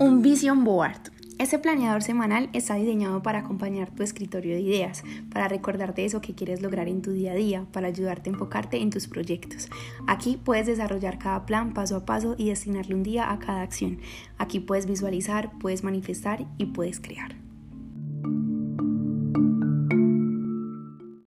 Un Vision Board. Este planeador semanal está diseñado para acompañar tu escritorio de ideas, para recordarte eso que quieres lograr en tu día a día, para ayudarte a enfocarte en tus proyectos. Aquí puedes desarrollar cada plan paso a paso y destinarle un día a cada acción. Aquí puedes visualizar, puedes manifestar y puedes crear.